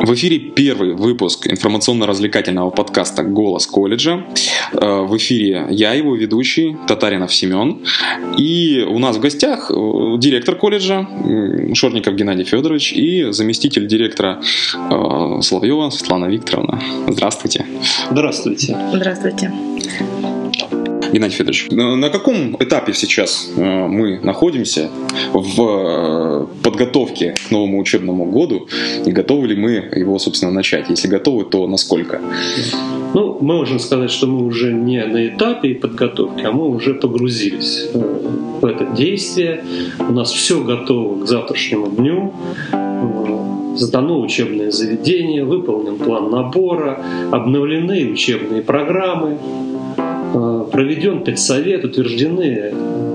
В эфире первый выпуск информационно-развлекательного подкаста «Голос колледжа». Э, в эфире я, его ведущий, Татаринов Семен. И у нас в гостях э, директор колледжа Шорников Геннадий Федорович и заместитель директора э, Соловьева Светлана Викторовна. Здравствуйте. Здравствуйте. Здравствуйте. Геннадий Федорович, на каком этапе сейчас мы находимся в э, подготовке к новому учебному году и готовы ли мы его, собственно, начать? Если готовы, то насколько? Ну, мы можем сказать, что мы уже не на этапе подготовки, а мы уже погрузились э, в это действие. У нас все готово к завтрашнему дню сдано учебное заведение, выполнен план набора, обновлены учебные программы, Э, проведен педсовет, утверждены э,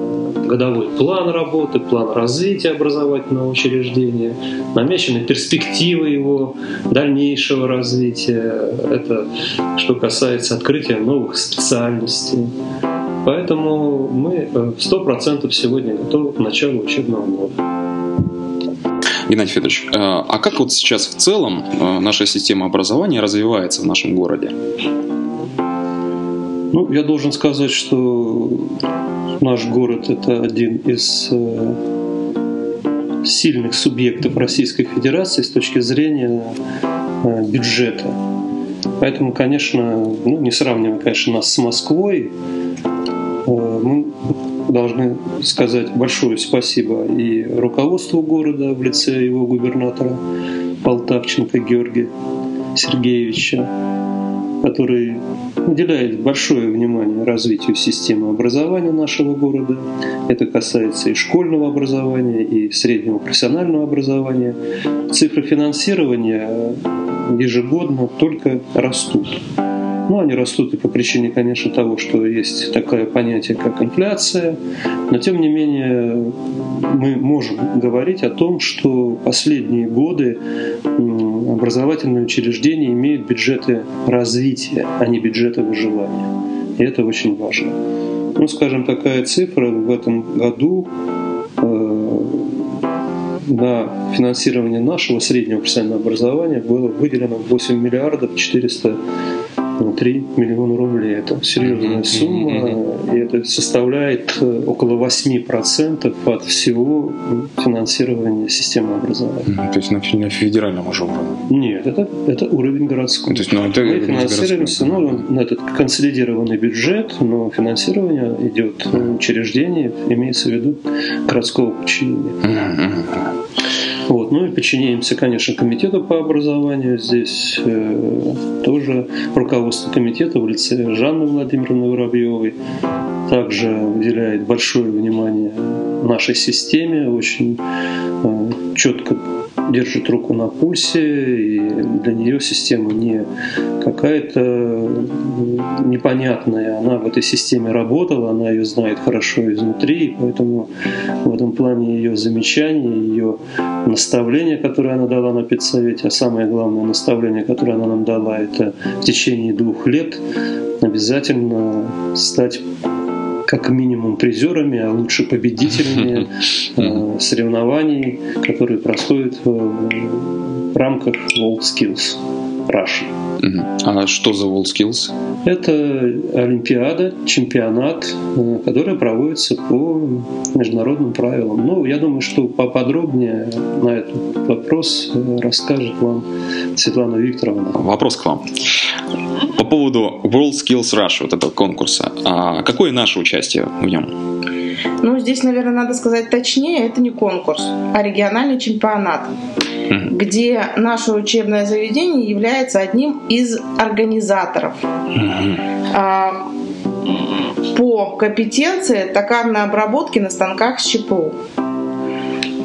годовой план работы, план развития образовательного учреждения, намечены перспективы его дальнейшего развития. Это что касается открытия новых специальностей. Поэтому мы э, сто процентов сегодня готовы к началу учебного года. Геннадий Федорович, а как вот сейчас в целом наша система образования развивается в нашем городе? Ну, я должен сказать, что наш город – это один из э, сильных субъектов Российской Федерации с точки зрения э, бюджета. Поэтому, конечно, ну, не сравнивая, конечно, нас с Москвой, э, мы должны сказать большое спасибо и руководству города в лице его губернатора Полтавченко Георгия Сергеевича, который уделяет большое внимание развитию системы образования нашего города. Это касается и школьного образования, и среднего профессионального образования. Цифры финансирования ежегодно только растут. Ну, они растут и по причине, конечно, того, что есть такое понятие, как инфляция. Но, тем не менее, мы можем говорить о том, что последние годы образовательные учреждения имеют бюджеты развития, а не бюджеты выживания. И это очень важно. Ну, скажем, такая цифра в этом году э, на финансирование нашего среднего профессионального образования было выделено 8 миллиардов 400 3 миллиона рублей. Это серьезная сумма, и это составляет э, около 8% от всего финансирования системы образования. То есть на, на федеральном уже уровне? Нет, это, это уровень городской. То есть, ну, это Мы финансируемся, ну, на этот консолидированный бюджет, но финансирование идет учреждение, имеется в виду городского подчинения. Вот. Ну и подчиняемся, конечно, комитету по образованию. Здесь э, тоже руководство комитета в лице Жанны Владимировны Воробьевой также уделяет большое внимание нашей системе, очень э, четко держит руку на пульсе, и для нее система не какая-то непонятная. Она в этой системе работала, она ее знает хорошо изнутри, и поэтому в этом плане ее замечания, ее наставления, которые она дала на педсовете, а самое главное наставление, которое она нам дала, это в течение двух лет обязательно стать как минимум призерами, а лучше победителями э, соревнований, которые происходят в рамках World Skills Russia. А что за WorldSkills? Это Олимпиада, чемпионат, э, который проводится по международным правилам. Ну, я думаю, что поподробнее на этот вопрос э, расскажет вам Светлана Викторовна. Вопрос к вам. По поводу WorldSkills Russia, вот этого конкурса, а какое наше участие в нем? Ну, здесь, наверное, надо сказать точнее, это не конкурс, а региональный чемпионат где наше учебное заведение является одним из организаторов. А, по компетенции токарной обработки на станках с ЧПУ.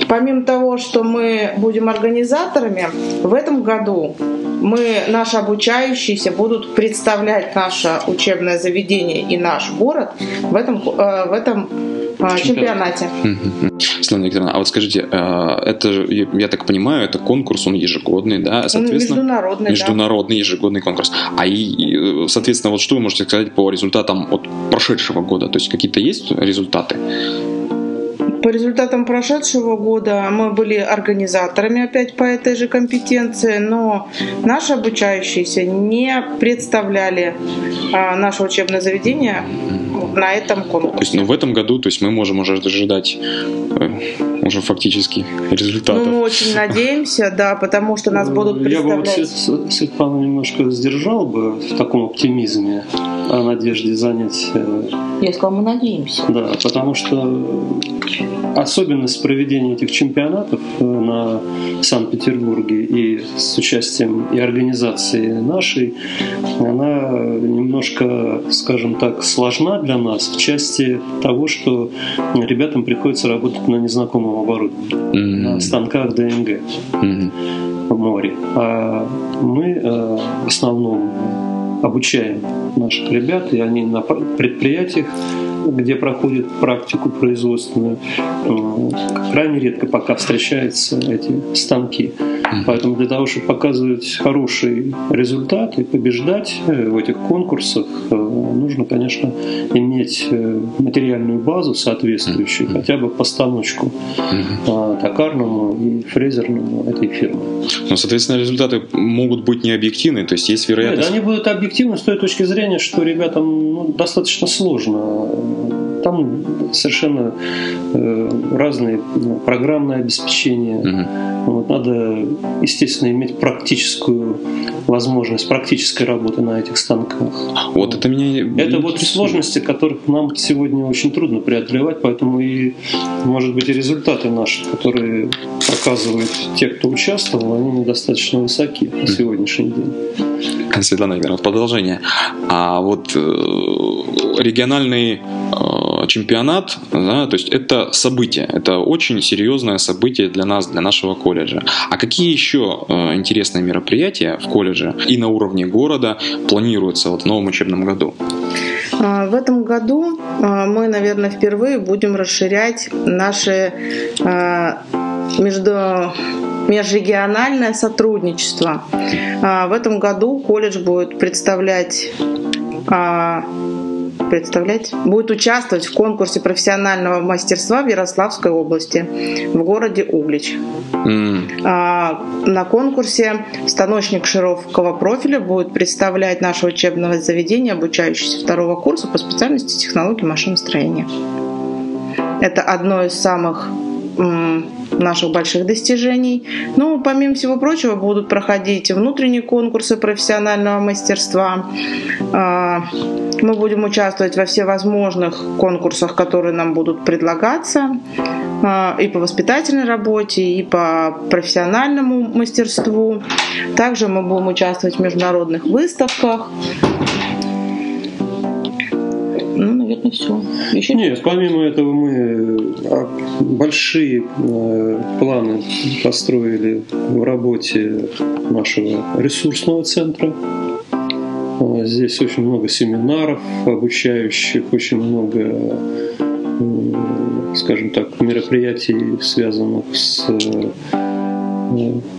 Помимо того, что мы будем организаторами, в этом году мы, наши обучающиеся будут представлять наше учебное заведение и наш город в этом, э, в этом а, чемпионате. Светлана Викторовна, а вот скажите, а, это, я так понимаю, это конкурс, он ежегодный, да? Соответственно, международный, Международный да. ежегодный конкурс. А и, соответственно, вот что вы можете сказать по результатам от прошедшего года? То есть какие-то есть результаты? По результатам прошедшего года мы были организаторами опять по этой же компетенции, но наши обучающиеся не представляли а, наше учебное заведение на этом конкурсе. То есть, ну, в этом году, то есть мы можем уже ожидать э, уже фактически результатов. Ну, мы очень надеемся, да, потому что нас будут представлять. Я бы вот Светлану немножко сдержал бы в таком оптимизме о надежде занять. Э, Я сказал, мы надеемся. Да, потому что особенность проведения этих чемпионатов э, на Санкт-Петербурге и с участием и организации нашей, она немножко, скажем так, сложна для нас в части того, что ребятам приходится работать на незнакомом оборудовании, mm-hmm. на станках ДНГ mm-hmm. в море. А мы э, в основном обучаем наших ребят, и они на предприятиях где проходит практику производственную, крайне редко пока встречаются эти станки. Поэтому для того, чтобы показывать хороший результат и побеждать э, в этих конкурсах, э, нужно, конечно, иметь э, материальную базу соответствующую, хотя бы постановочку токарному и фрезерному этой фирмы. Но, соответственно, результаты могут быть не объективны, то есть есть вероятность... Нет, они будут объективны с той точки зрения, что ребятам ну, достаточно сложно там совершенно э, разные ну, программное обеспечение. Угу. Вот, надо, естественно, иметь практическую возможность практической работы на этих станках. Вот это меня Это вот сложности, которых нам сегодня очень трудно преодолевать, поэтому и, может быть, и результаты наши, которые показывают те, кто участвовал, они недостаточно высоки на сегодняшний день. Светлана Игоревна, продолжение. А вот э, региональный э, чемпионат, да, то есть это событие, это очень серьезное событие для нас, для нашего колледжа. А какие еще э, интересные мероприятия в колледже и на уровне города планируются вот в новом учебном году? А, в этом году а, мы, наверное, впервые будем расширять наши а, между межрегиональное сотрудничество. В этом году колледж будет представлять представлять, будет участвовать в конкурсе профессионального мастерства в Ярославской области, в городе Углич. Mm. А, на конкурсе станочник широкого профиля будет представлять наше учебное заведение, обучающееся второго курса по специальности технологии машиностроения. Это одно из самых наших больших достижений. Ну, помимо всего прочего, будут проходить внутренние конкурсы профессионального мастерства. А, мы будем участвовать во всевозможных конкурсах, которые нам будут предлагаться а, и по воспитательной работе, и по профессиональному мастерству. Также мы будем участвовать в международных выставках. Наверное, все. Еще Нет, помимо этого мы а, большие э, планы построили в работе нашего ресурсного центра. А, здесь очень много семинаров обучающих, очень много, скажем так, мероприятий, связанных с э,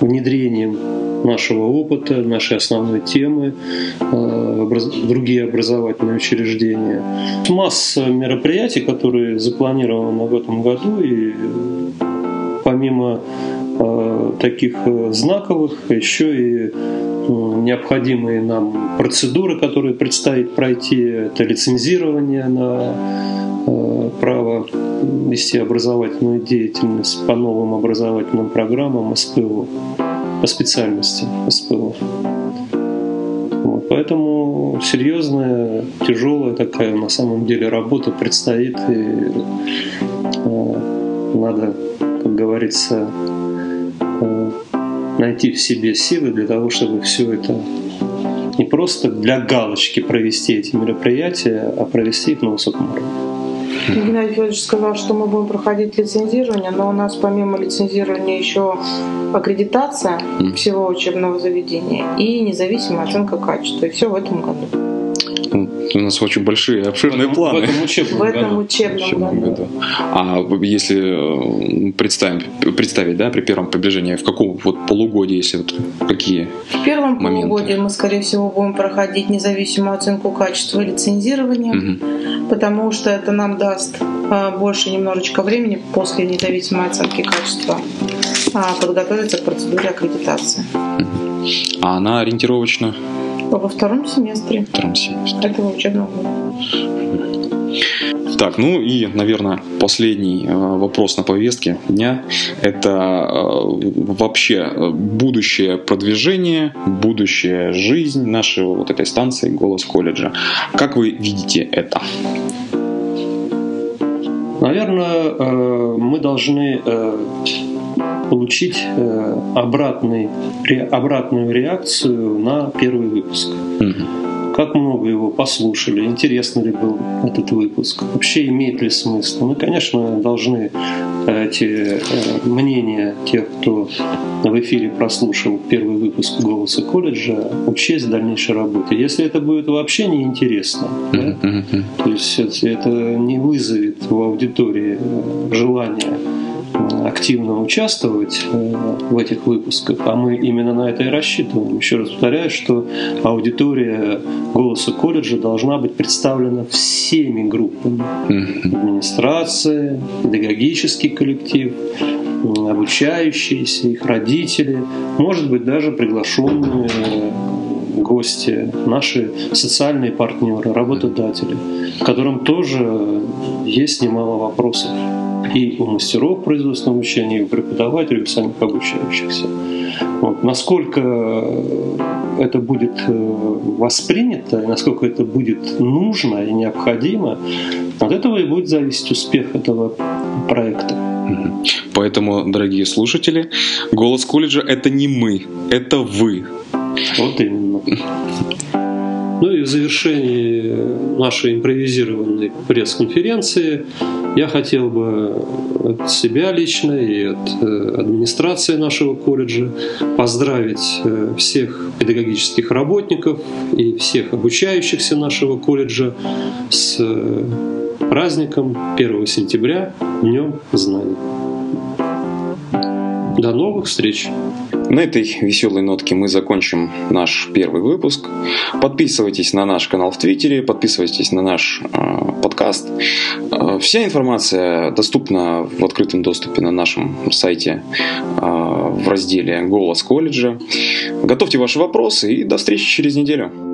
внедрением нашего опыта, нашей основной темы, э, другие образовательные учреждения. Масса мероприятий, которые запланированы в этом году, и помимо э, таких э, знаковых, еще и необходимые нам процедуры, которые предстоит пройти, это лицензирование на право вести образовательную деятельность по новым образовательным программам СПО по специальности СПО. Вот, поэтому серьезная, тяжелая такая на самом деле работа предстоит, и э, надо, как говорится, э, найти в себе силы для того, чтобы все это не просто для галочки провести эти мероприятия, а провести их на высоком уровне. Геннадий Федорович сказал, что мы будем проходить лицензирование, но у нас помимо лицензирования еще аккредитация всего учебного заведения и независимая оценка качества. И все в этом году. У нас очень большие, обширные в планы. В этом учебном, В этом году. учебном году. А если э, представим, представить, да, при первом приближении, в каком вот полугодии, если вот какие? В первом Моменты. полугодии мы, скорее всего, будем проходить независимую оценку качества лицензирования, Мгм. потому что это нам даст а, больше немножечко времени после независимой оценки качества а, подготовиться к процедуре аккредитации А она ориентировочно во втором семестре в втором семестре. этого учебного года. Так, ну и, наверное, последний э, вопрос на повестке дня – это э, вообще э, будущее продвижение, будущая жизнь нашей вот этой станции «Голос колледжа». Как вы видите это? Наверное, мы должны получить э, обратный, обратную реакцию на первый выпуск. Как много его послушали, интересно ли был этот выпуск, вообще имеет ли смысл. Мы, конечно, должны эти э, мнения тех, кто в эфире прослушал первый выпуск «Голоса колледжа», учесть в дальнейшей работе. Если это будет вообще неинтересно, да, то есть это- не вызовет в аудитории э, желания активно участвовать э, в этих выпусках, а мы именно на это и рассчитываем. Еще раз повторяю, что аудитория «Голоса колледжа» должна быть представлена всеми группами. Администрация, педагогический коллектив, обучающиеся, их родители, может быть, даже приглашенные э, гости, наши социальные партнеры, работодатели, которым тоже есть немало вопросов и у мастеров производственного обучения, и у преподавателей, и у самих обучающихся. Вот. Насколько это будет э, воспринято, и насколько это будет нужно и необходимо, от этого и будет зависеть успех этого проекта. Поэтому, дорогие слушатели, «Голос колледжа» — это не мы, это вы. Вот именно. Ну и в завершении нашей импровизированной пресс-конференции я хотел бы от себя лично и от э, администрации нашего колледжа поздравить э, всех педагогических работников и всех обучающихся нашего колледжа с э, праздником 1 сентября, Днем Знаний. До новых встреч! На этой веселой нотке мы закончим наш первый выпуск. Подписывайтесь на наш канал в Твиттере, подписывайтесь на наш э, подкаст. Э, вся информация доступна в открытом доступе на нашем сайте э, в разделе «Голос колледжа». Готовьте ваши вопросы и до встречи через неделю.